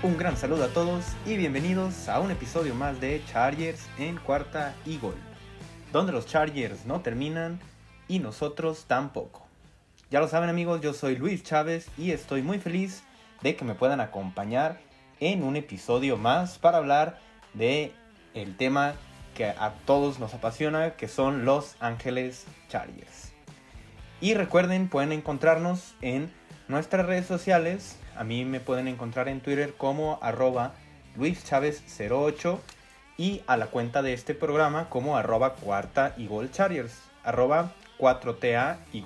Un gran saludo a todos y bienvenidos a un episodio más de Chargers en cuarta y gol, donde los Chargers no terminan y nosotros tampoco. Ya lo saben amigos, yo soy Luis Chávez y estoy muy feliz de que me puedan acompañar en un episodio más para hablar de el tema que a todos nos apasiona, que son Los Ángeles Chargers. Y recuerden, pueden encontrarnos en nuestras redes sociales. A mí me pueden encontrar en Twitter como arroba luischavez08 y a la cuenta de este programa como arroba cuarta y gol arroba 4TA y.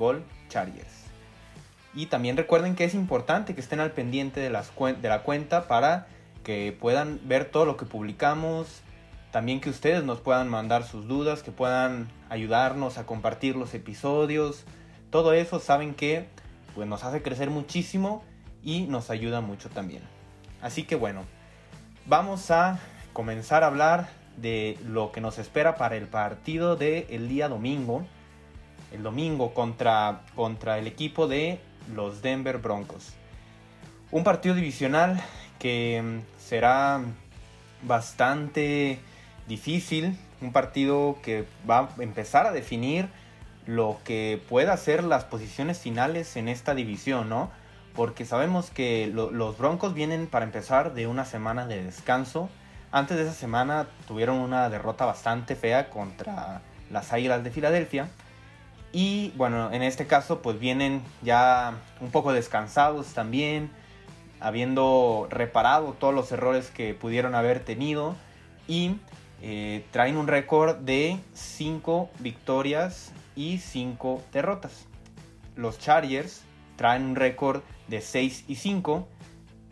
Y también recuerden que es importante que estén al pendiente de, de la cuenta para que puedan ver todo lo que publicamos, también que ustedes nos puedan mandar sus dudas, que puedan ayudarnos a compartir los episodios. Todo eso saben que pues, nos hace crecer muchísimo y nos ayuda mucho también. Así que bueno, vamos a comenzar a hablar de lo que nos espera para el partido del el día domingo. El domingo contra, contra el equipo de los Denver Broncos. Un partido divisional que mm, será bastante difícil, un partido que va a empezar a definir lo que pueda ser las posiciones finales en esta división, ¿no? Porque sabemos que los Broncos vienen para empezar de una semana de descanso. Antes de esa semana tuvieron una derrota bastante fea contra las Águilas de Filadelfia. Y bueno, en este caso pues vienen ya un poco descansados también, habiendo reparado todos los errores que pudieron haber tenido y eh, traen un récord de 5 victorias y 5 derrotas. Los Chargers traen un récord de 6 y 5,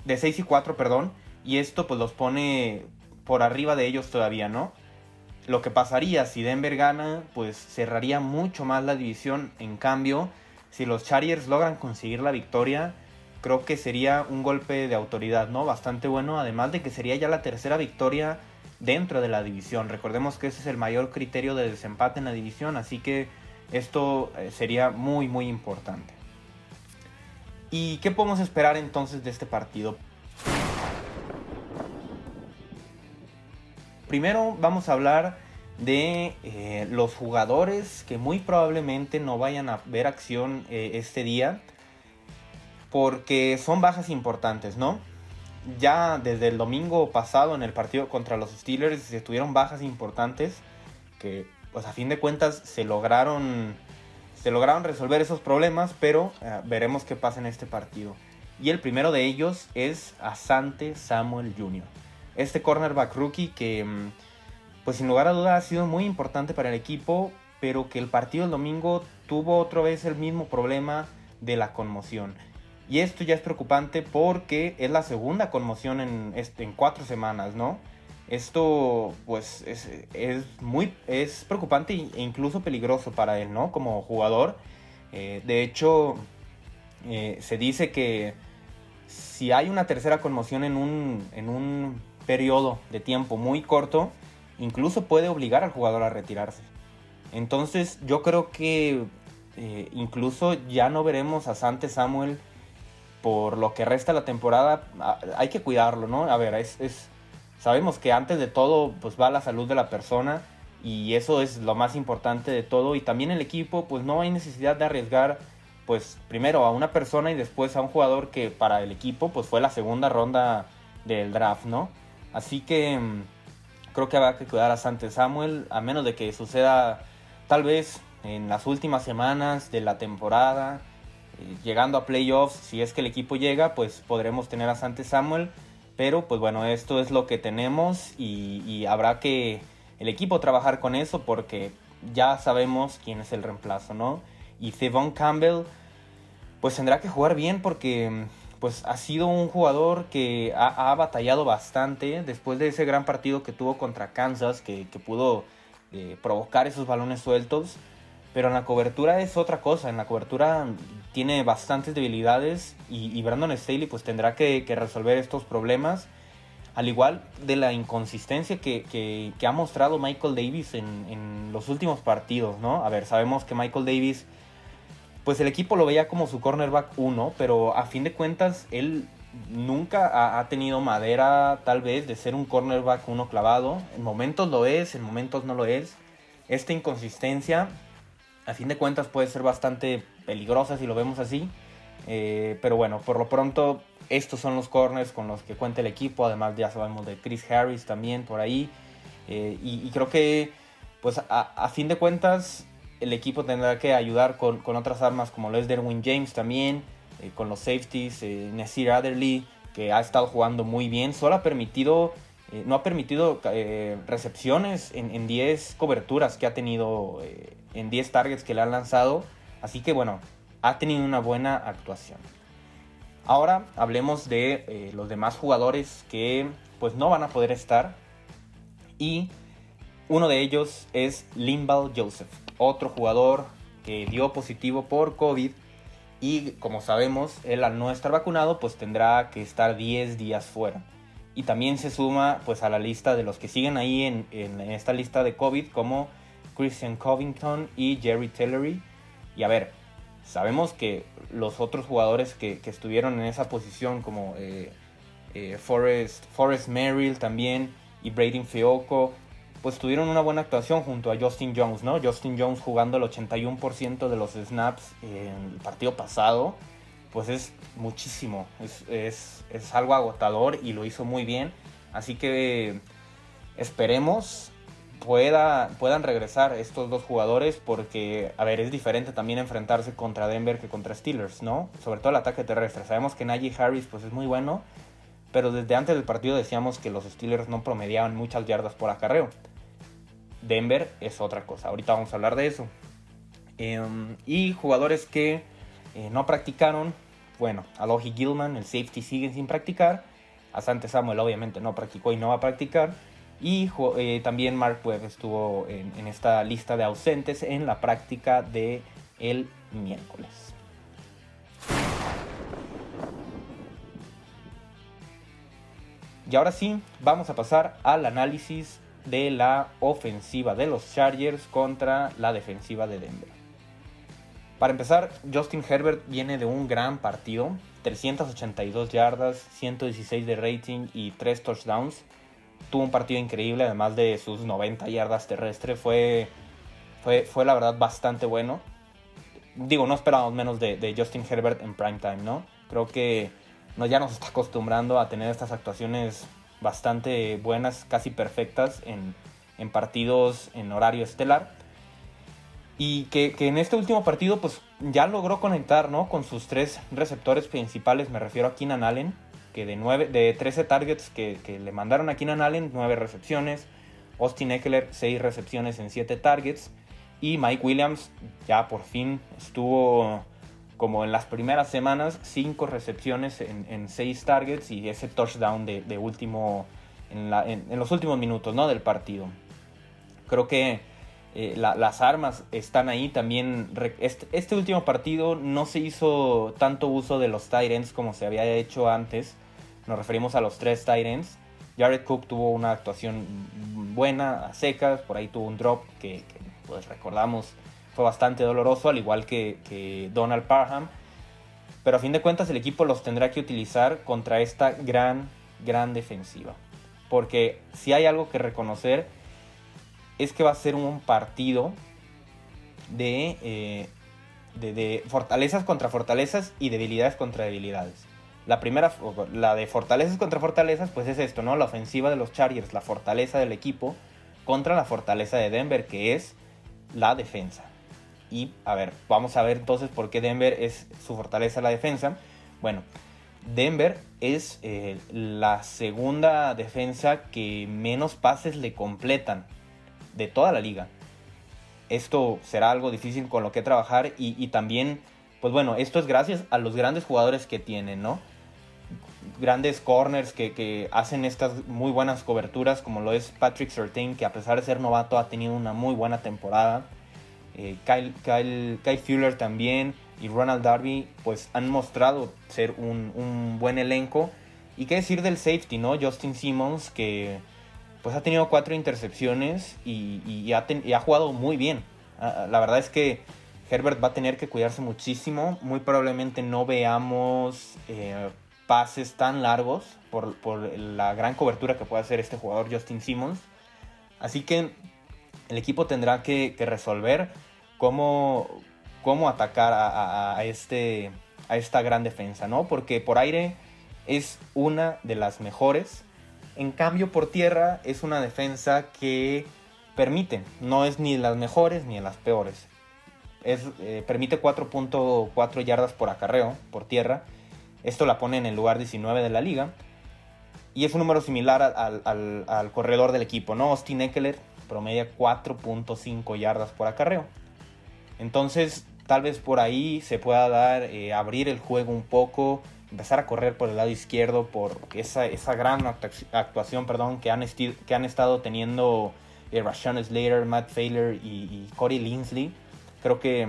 de 6 y 4, perdón, y esto pues los pone por arriba de ellos todavía, ¿no? Lo que pasaría si Denver gana, pues cerraría mucho más la división. En cambio, si los Chargers logran conseguir la victoria, creo que sería un golpe de autoridad, ¿no? Bastante bueno, además de que sería ya la tercera victoria dentro de la división. Recordemos que ese es el mayor criterio de desempate en la división, así que esto eh, sería muy muy importante. ¿Y qué podemos esperar entonces de este partido? Primero vamos a hablar de eh, los jugadores que muy probablemente no vayan a ver acción eh, este día porque son bajas importantes, ¿no? Ya desde el domingo pasado en el partido contra los Steelers se tuvieron bajas importantes que pues a fin de cuentas se lograron se lograron resolver esos problemas, pero eh, veremos qué pasa en este partido. Y el primero de ellos es Asante Samuel Jr. Este cornerback rookie que, mm, pues sin lugar a duda ha sido muy importante para el equipo, pero que el partido del domingo tuvo otra vez el mismo problema de la conmoción. Y esto ya es preocupante porque es la segunda conmoción en, en cuatro semanas, ¿no? Esto pues es, muy es preocupante e incluso peligroso para él, ¿no? Como jugador. Eh, de hecho, eh, se dice que si hay una tercera conmoción en un, en un periodo de tiempo muy corto, incluso puede obligar al jugador a retirarse. Entonces yo creo que eh, incluso ya no veremos a Sante Samuel por lo que resta la temporada. Hay que cuidarlo, ¿no? A ver, es sabemos que antes de todo pues va la salud de la persona y eso es lo más importante de todo y también el equipo pues no hay necesidad de arriesgar pues primero a una persona y después a un jugador que para el equipo pues fue la segunda ronda del draft, ¿no? Así que mm, creo que habrá que cuidar a Sante Samuel a menos de que suceda tal vez en las últimas semanas de la temporada eh, llegando a playoffs si es que el equipo llega pues podremos tener a Sante Samuel pero pues bueno, esto es lo que tenemos y, habrá que el equipo trabajar con eso porque ya sabemos quién es el reemplazo, ¿no? Y Thevon Campbell pues tendrá que jugar bien porque pues ha sido un jugador que ha, batallado bastante después de ese gran partido que tuvo contra Kansas, que, pudo eh, provocar esos balones sueltos. Pero en la cobertura es otra cosa, en la cobertura tiene bastantes debilidades y, Brandon Staley pues tendrá que, resolver estos problemas. Al igual de la inconsistencia que, ha mostrado Michael Davis en, los últimos partidos, ¿no? A ver, sabemos que Michael Davis, pues el equipo lo veía como su cornerback 1, pero a fin de cuentas él nunca ha, tenido madera tal vez de ser un cornerback uno clavado. En momentos lo es, en momentos no lo es. Esta inconsistencia, a fin de cuentas, puede ser bastante peligrosa si lo vemos así. Eh, pero bueno, por lo pronto, estos son los corners con los que cuenta el equipo. Además, ya sabemos de Chris Harris también por ahí. Eh, y, creo que, pues, a, fin de cuentas, el equipo tendrá que ayudar con, con otras armas como lo es Derwin James también. Eh, con los safeties, Nasir Adderley, que ha estado jugando muy bien, solo ha permitido, eh, no ha permitido recepciones en, 10 coberturas que ha tenido, en 10 targets que le han lanzado, así que bueno, ha tenido una buena actuación. Ahora hablemos de los demás jugadores que pues no van a poder estar y uno de ellos es Limbal Joseph, otro jugador que dio positivo por COVID y como sabemos, él al no estar vacunado, pues tendrá que estar 10 días fuera. Y también se suma pues a la lista de los que siguen ahí en, esta lista de COVID como Christian Covington y Jerry Tillery. Y a ver, sabemos que los otros jugadores que, estuvieron en esa posición como eh, eh, Forrest, Forrest Merrill también y Braden Fioco pues tuvieron una buena actuación junto a Justin Jones, ¿no? Justin Jones jugando el 81% de los snaps en el partido pasado, pues es muchísimo, es, algo agotador y lo hizo muy bien. Así que esperemos pueda, puedan regresar estos dos jugadores porque, a ver, es diferente también enfrentarse contra Denver que contra Steelers, ¿no? Sobre todo el ataque terrestre. Sabemos que Najee Harris pues es muy bueno, pero desde antes del partido decíamos que los Steelers no promediaban muchas yardas por acarreo. Denver es otra cosa. Ahorita vamos a hablar de eso. Em, y jugadores que eh, no practicaron, bueno, Alohi Gilman, el safety, sigue sin practicar. Asante Samuel obviamente no practicó y no va a practicar. Y eh, también Mark Webb estuvo en, en, esta lista de ausentes en la práctica de el miércoles. Y ahora sí, vamos a pasar al análisis de la ofensiva de los Chargers contra la defensiva de Denver. Para empezar, Justin Herbert viene de un gran partido, 382 yardas, 116 de rating y 3 touchdowns. Tuvo un partido increíble, además de sus 90 yardas terrestres. Fue, fue, fue la verdad bastante bueno. Digo, no esperábamos menos de, Justin Herbert en prime time, ¿no? Creo que ya nos está acostumbrando a tener estas actuaciones bastante buenas, casi perfectas en, partidos en horario estelar. Y que, en este último partido pues ya logró conectar ¿no? con sus tres receptores principales, me refiero a Keenan Allen, que de, 9, de 13 targets que, le mandaron a Keenan Allen, 9 recepciones, Austin Eckler 6 recepciones en 7 targets, y Mike Williams ya por fin estuvo como en las primeras semanas, cinco recepciones en, seis targets y ese touchdown de, último, en, los últimos minutos ¿no? del partido. Creo que eh, las armas están ahí también. Este, este, último partido no se hizo tanto uso de los Tyrants como se había hecho antes. Nos referimos a los tres Tyrants. Jared Cook tuvo una actuación buena, a secas, por ahí tuvo un drop que, que pues recordamos fue bastante doloroso, al igual que, Donald Parham. Pero a fin de cuentas el equipo los tendrá que utilizar contra esta gran, gran defensiva. Porque si hay algo que reconocer es que va a ser un partido de, eh, de, de, fortalezas contra fortalezas y debilidades contra debilidades. La primera, la de fortalezas contra fortalezas, pues es esto, ¿no? La ofensiva de los Chargers, la fortaleza del equipo contra la fortaleza de Denver, que es la defensa. Y a ver, vamos a ver entonces por qué Denver es su fortaleza la defensa. Bueno, Denver es eh, la segunda defensa que menos pases le completan de toda la liga. Esto será algo difícil con lo que trabajar y, también, pues bueno, esto es gracias a los grandes jugadores que tienen, ¿no? Grandes corners que, que hacen estas muy buenas coberturas, como lo es Patrick Surtain, que a pesar de ser novato ha tenido una muy buena temporada. Eh, Kyle, Kyle, Fuller también y Ronald Darby pues han mostrado ser un, buen elenco. Y qué decir del safety, ¿no? Justin Simmons que pues ha tenido cuatro intercepciones y, ha, jugado muy bien. Ah, ah, la verdad es que Herbert va a tener que cuidarse muchísimo. Muy probablemente no veamos eh, pases tan largos por, la gran cobertura que puede hacer este jugador Justin Simmons. Así que el equipo tendrá que, resolver cómo, cómo atacar a, este, a esta gran defensa, ¿no? Porque por aire es una de las mejores. En cambio, por tierra es una defensa que permite, no es ni las mejores ni las peores. Es, eh, permite 4.4 yardas por acarreo por tierra. Esto la pone en el lugar 19 de la liga. Y es un número similar al, corredor del equipo, ¿no? Austin Eckler promedia 4.5 yardas por acarreo. Entonces, tal vez por ahí se pueda dar, eh, abrir el juego un poco, empezar a correr por el lado izquierdo por esa, esa gran actuación perdón, que, han que han estado teniendo eh, Rashawn Slater, Matt Failer y, Corey Linsley. Creo que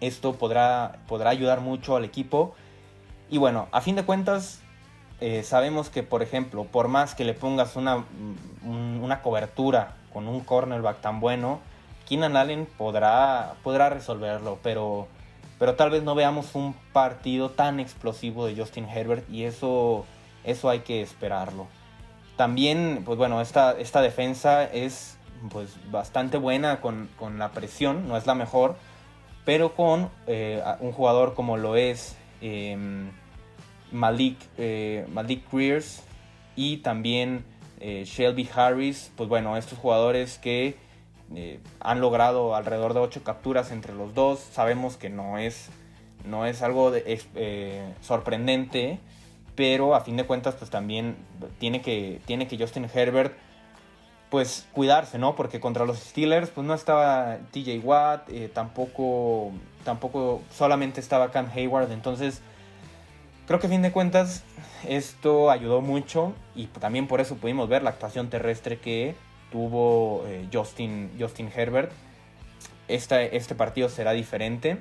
esto podrá, podrá ayudar mucho al equipo. Y bueno, a fin de cuentas, eh, sabemos que, por ejemplo, por más que le pongas una, una cobertura con un cornerback tan bueno, Keenan Allen podrá, podrá resolverlo, pero, pero tal vez no veamos un partido tan explosivo de Justin Herbert y eso, eso hay que esperarlo. También, pues bueno, esta, esta defensa es pues bastante buena con, la presión, no es la mejor, pero con eh, un jugador como lo es em, Malik, eh, Malik Greers y también eh, Shelby Harris, pues bueno, estos jugadores que han logrado alrededor de 8 capturas entre los dos, sabemos que no es, no es algo sorprendente, pero a fin de cuentas pues también tiene que, tiene que Justin Herbert pues cuidarse, ¿no? Porque contra los Steelers pues no estaba TJ Watt, eh, tampoco, tampoco solamente estaba Cam Hayward, entonces creo que a fin de cuentas esto ayudó mucho y también por eso pudimos ver la actuación terrestre que tuvo eh, Justin, Justin Herbert. este partido será diferente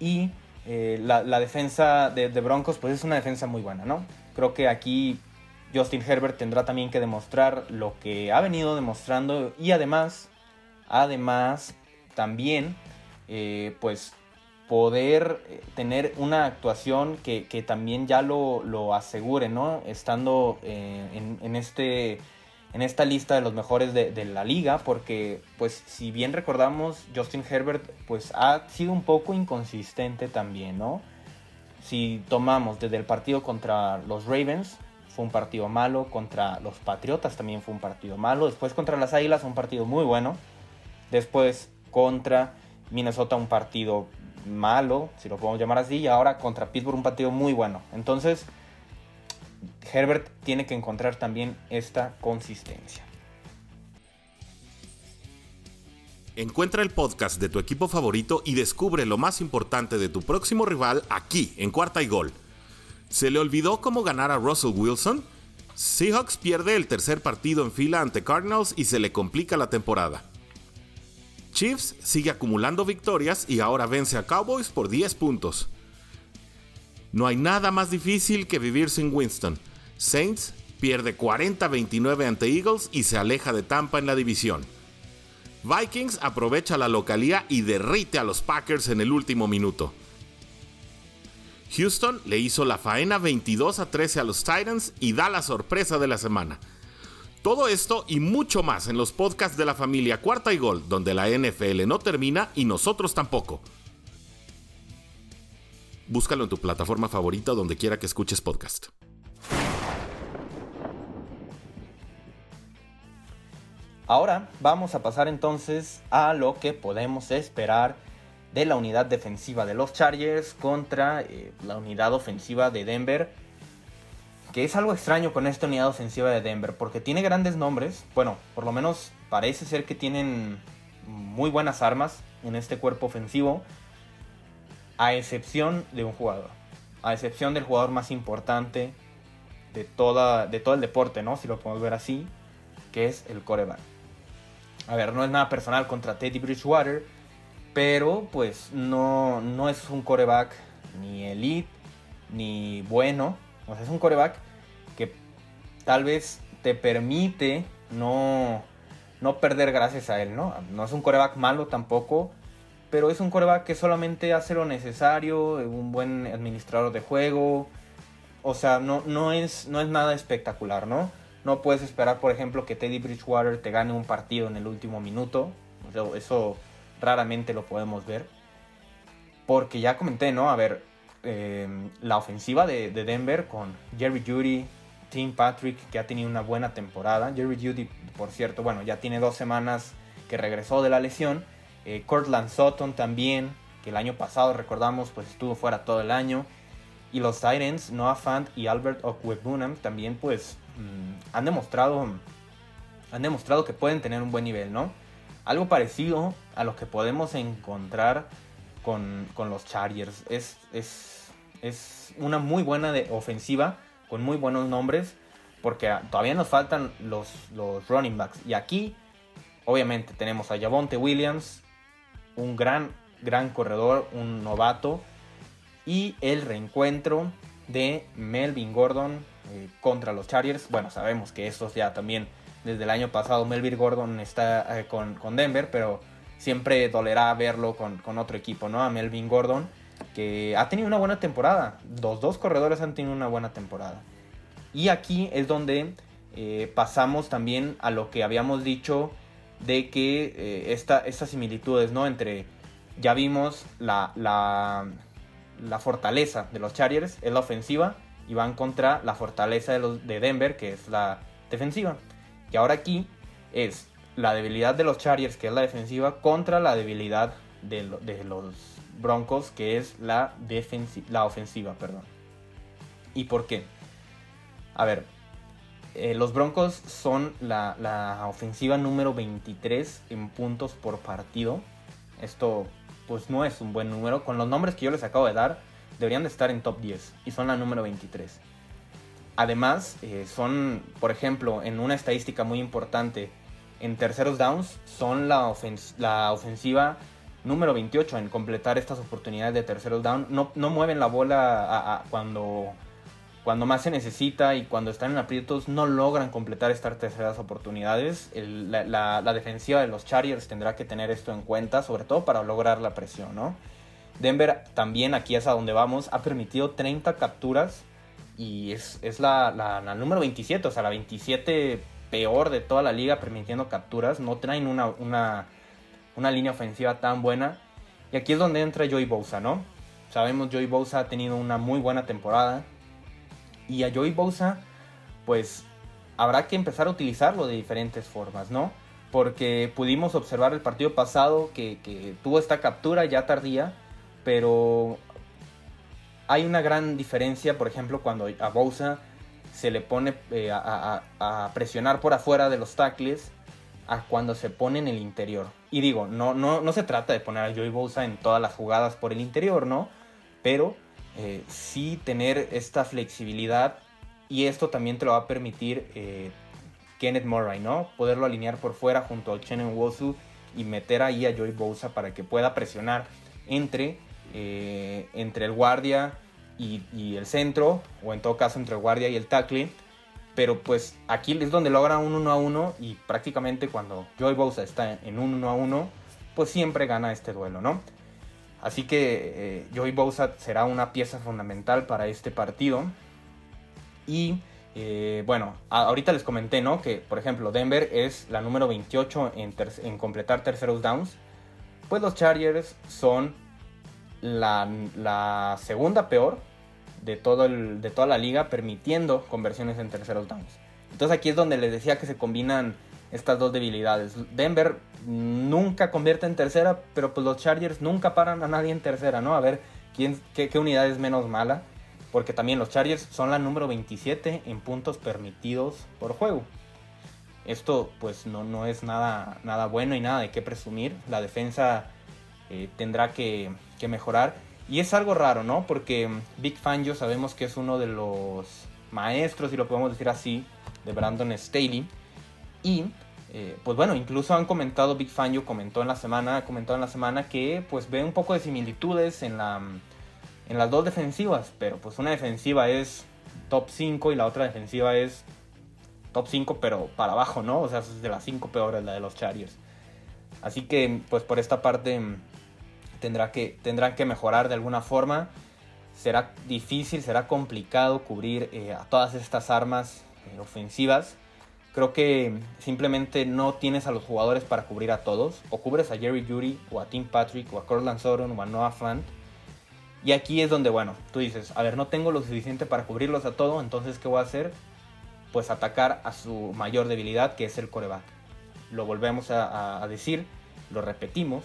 y eh, la, defensa de, Broncos pues es una defensa muy buena, ¿no? Creo que aquí Justin Herbert tendrá también que demostrar lo que ha venido demostrando y además, además también eh, pues poder tener una actuación que, también ya lo, asegure, ¿no? Estando en, este en esta lista de los mejores de, la liga, porque pues si bien recordamos, Justin Herbert pues ha sido un poco inconsistente también, ¿no? Si tomamos desde el partido contra los Ravens, fue un partido malo, contra los Patriotas también fue un partido malo, después contra las Águilas un partido muy bueno, después contra Minnesota un partido malo, si lo podemos llamar así, y ahora contra Pittsburgh un partido muy bueno. Entonces, Herbert tiene que encontrar también esta consistencia. Encuentra el podcast de tu equipo favorito y descubre lo más importante de tu próximo rival aquí, en Cuarta y Gol. ¿Se le olvidó cómo ganar a Russell Wilson? Seahawks pierde el tercer partido en fila ante Cardinals y se le complica la temporada. Chiefs sigue acumulando victorias y ahora vence a Cowboys por 10 puntos. No hay nada más difícil que vivir sin Winston. Saints pierde 40-29 ante Eagles y se aleja de Tampa en la división. Vikings aprovecha la localía y derrite a los Packers en el último minuto. Houston le hizo la faena 22 a 13 a los Titans y da la sorpresa de la semana. Todo esto y mucho más en los podcasts de la familia Cuarta y Gol, donde la NFL no termina y nosotros tampoco. Búscalo en tu plataforma favorita donde quiera que escuches podcast. Ahora vamos a pasar entonces a lo que podemos esperar de la unidad defensiva de los Chargers contra eh, la unidad ofensiva de Denver. Que es algo extraño con esta unidad ofensiva de Denver, porque tiene grandes nombres. Bueno, por lo menos parece ser que tienen muy buenas armas en este cuerpo ofensivo a excepción de un jugador, a excepción del jugador más importante de, toda, de todo el deporte, ¿no? Si lo podemos ver así, que es el coreback. A ver, no es nada personal contra Teddy Bridgewater, pero pues no, no es un coreback ni elite, ni bueno. O sea, es un coreback que tal vez te permite no, no perder gracias a él, ¿no? No es un coreback malo tampoco, pero es un coreback que solamente hace lo necesario, un buen administrador de juego, o sea, no, no, es, no es nada espectacular, ¿no? No puedes esperar, por ejemplo, que Teddy Bridgewater te gane un partido en el último minuto. eso raramente lo podemos ver. Porque ya comenté, ¿no? A ver, em, la ofensiva de, Denver con Jerry Judy, Tim Patrick, que ha tenido una buena temporada. Jerry Judy, por cierto, bueno, ya tiene dos semanas que regresó de la lesión. Eh, Cortland Sutton también, que el año pasado, recordamos, pues estuvo fuera todo el año. Y los Titans, Noah Fant y Albert Okwebunam también pues mm, han demostrado han demostrado que pueden tener un buen nivel, ¿no? Algo parecido a lo que podemos encontrar con, los Chargers. Es, es, es, una muy buena de ofensiva con muy buenos nombres porque todavía nos faltan los, los running backs. Y aquí, obviamente, tenemos a Javonte Williams, un gran, gran corredor, un novato y el reencuentro de Melvin Gordon eh, contra los Chargers. Bueno, sabemos que estos ya también desde el año pasado Melvin Gordon está eh, con, Denver, pero siempre dolerá verlo con, otro equipo, ¿no? A Melvin Gordon, que ha tenido una buena temporada. Los dos corredores han tenido una buena temporada. Y aquí es donde eh, pasamos también a lo que habíamos dicho de que estas similitudes, ¿no? Entre, ya vimos la, la fortaleza de los Chargers es la ofensiva y van contra la fortaleza de, los, de Denver, que es la defensiva. Y ahora aquí es la debilidad de los Chargers, que es la defensiva, contra la debilidad de, los Broncos, que es la, la ofensiva. Perdón. ¿Y por qué? A ver, eh, los Broncos son la, ofensiva número 23 en puntos por partido. Esto pues no es un buen número. Con los nombres que yo les acabo de dar, deberían de estar en top 10 y son la número 23. Además, eh, son, por ejemplo, en una estadística muy importante, en terceros downs, son la, ofensiva número 28 en completar estas oportunidades de terceros down. No, no mueven la bola cuando cuando más se necesita y cuando están en aprietos no logran completar estas terceras oportunidades. la, defensiva de los Chargers tendrá que tener esto en cuenta, sobre todo para lograr la presión, ¿no? Denver también, aquí es a donde vamos, ha permitido 30 capturas y es, la, número 27, o sea, la 27 peor de toda la liga permitiendo capturas. No traen una, una, una línea ofensiva tan buena. Y aquí es donde entra Joey Bosa, ¿no? Sabemos Joey Bosa ha tenido una muy buena temporada y a Joey Bosa, pues habrá que empezar a utilizarlo de diferentes formas, ¿no? Porque pudimos observar el partido pasado que, tuvo esta captura ya tardía, pero hay una gran diferencia, por ejemplo, cuando a Bosa se le pone eh, a, presionar por afuera de los tackles a cuando se pone en el interior. Y digo, no, no, no se trata de poner a Joey Bosa en todas las jugadas por el interior, ¿no? Pero eh, sí tener esta flexibilidad y esto también te lo va a permitir eh, Kenneth Murray, ¿no? Poderlo alinear por fuera junto al Chen Wosu y meter ahí a Joey Bosa para que pueda presionar entre, eh, entre el guardia y, el centro, o en todo caso entre el guardia y el tackle. Pero pues aquí es donde logra un 1 a 1 y prácticamente cuando Joey Bosa está en un 1 a 1, pues siempre gana este duelo, ¿no? Así que eh, Joey Bosa será una pieza fundamental para este partido. Y eh, bueno, ahorita les comenté, ¿no? Que por ejemplo Denver es la número 28 en, completar terceros downs. Pues los Chargers son la, segunda peor de, todo de toda la liga permitiendo conversiones en terceros downs. Entonces aquí es donde les decía que se combinan estas dos debilidades. Denver nunca convierte en tercera, pero pues los Chargers nunca paran a nadie en tercera, ¿no? A ver quién, qué, unidad es menos mala. Porque también los Chargers son la número 27 en puntos permitidos por juego. Esto pues no, no es nada, nada bueno y nada de qué presumir. La defensa eh, tendrá que, que, mejorar. Y es algo raro, ¿no? Porque Big Fangio sabemos que es uno de los maestros, si lo podemos decir así, de Brandon Staley. Y eh, pues bueno, incluso han comentado, Big Fangio comentó en la semana, comentó en la semana que pues ve un poco de similitudes en, la, en las dos defensivas, pero pues una defensiva es top 5 y la otra defensiva es top 5 pero para abajo, ¿no? O sea, es de las 5 peores la de los Chargers. Así que pues por esta parte tendrá que, tendrán que mejorar de alguna forma. será difícil, será complicado cubrir eh, a todas estas armas eh, ofensivas. Creo que simplemente no tienes a los jugadores para cubrir a todos. O cubres a Jerry Judy, o a Tim Patrick, o a Cortland Sutton, o a Noah Fant. Y aquí es donde, bueno, tú dices, a ver, no tengo lo suficiente para cubrirlos a todos, entonces ¿qué voy a hacer? Pues atacar a su mayor debilidad, que es el coreback. Lo volvemos a, decir, lo repetimos.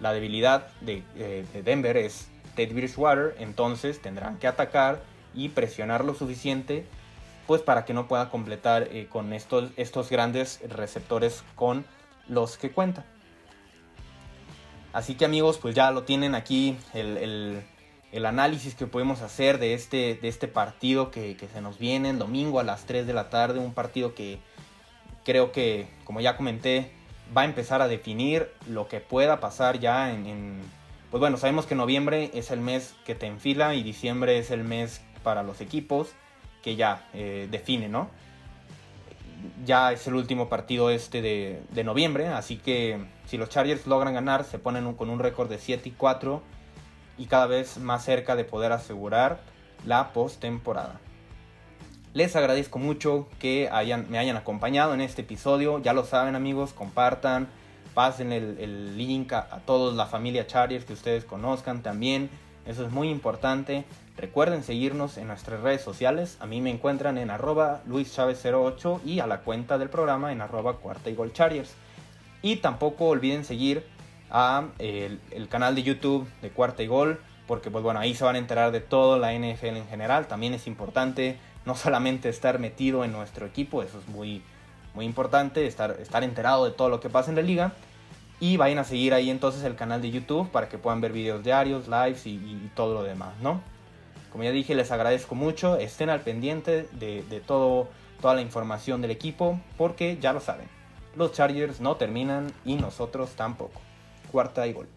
La debilidad de, eh, de Denver es Ted Bridgewater, entonces tendrán que atacar y presionar lo suficiente pues para que no pueda completar eh, con estos, estos grandes receptores con los que cuenta. Así que amigos, pues ya lo tienen aquí el, análisis que podemos hacer de este, de este partido que, se nos viene el domingo a las 3 de la tarde. Un partido que creo que, como ya comenté, va a empezar a definir lo que pueda pasar ya en pues bueno, sabemos que noviembre es el mes que te enfila y diciembre es el mes para los equipos que ya eh, define, ¿no? Ya es el último partido este de, noviembre, así que si los Chargers logran ganar, se ponen con un récord de 7 y 4 y cada vez más cerca de poder asegurar la postemporada. Les agradezco mucho que me hayan acompañado en este episodio. Ya lo saben amigos, compartan, pasen el, link a, toda la familia Chargers que ustedes conozcan también. Eso es muy importante. Recuerden seguirnos en nuestras redes sociales. A mí me encuentran en arroba luischavez08 y a la cuenta del programa en arroba cuarta y gol Chargers. Y tampoco olviden seguir a el, canal de YouTube de Cuarta y Gol, porque pues bueno, ahí se van a enterar de todo la NFL en general. También es importante no solamente estar metido en nuestro equipo, eso es muy, muy importante estar, estar enterado de todo lo que pasa en la liga. Y vayan a seguir ahí entonces el canal de YouTube para que puedan ver videos diarios, lives y, todo lo demás, ¿no? Como ya dije, les agradezco mucho. Estén al pendiente de, de todo, toda la información del equipo porque ya lo saben. Los Chargers no terminan y nosotros tampoco. Cuarta y gol.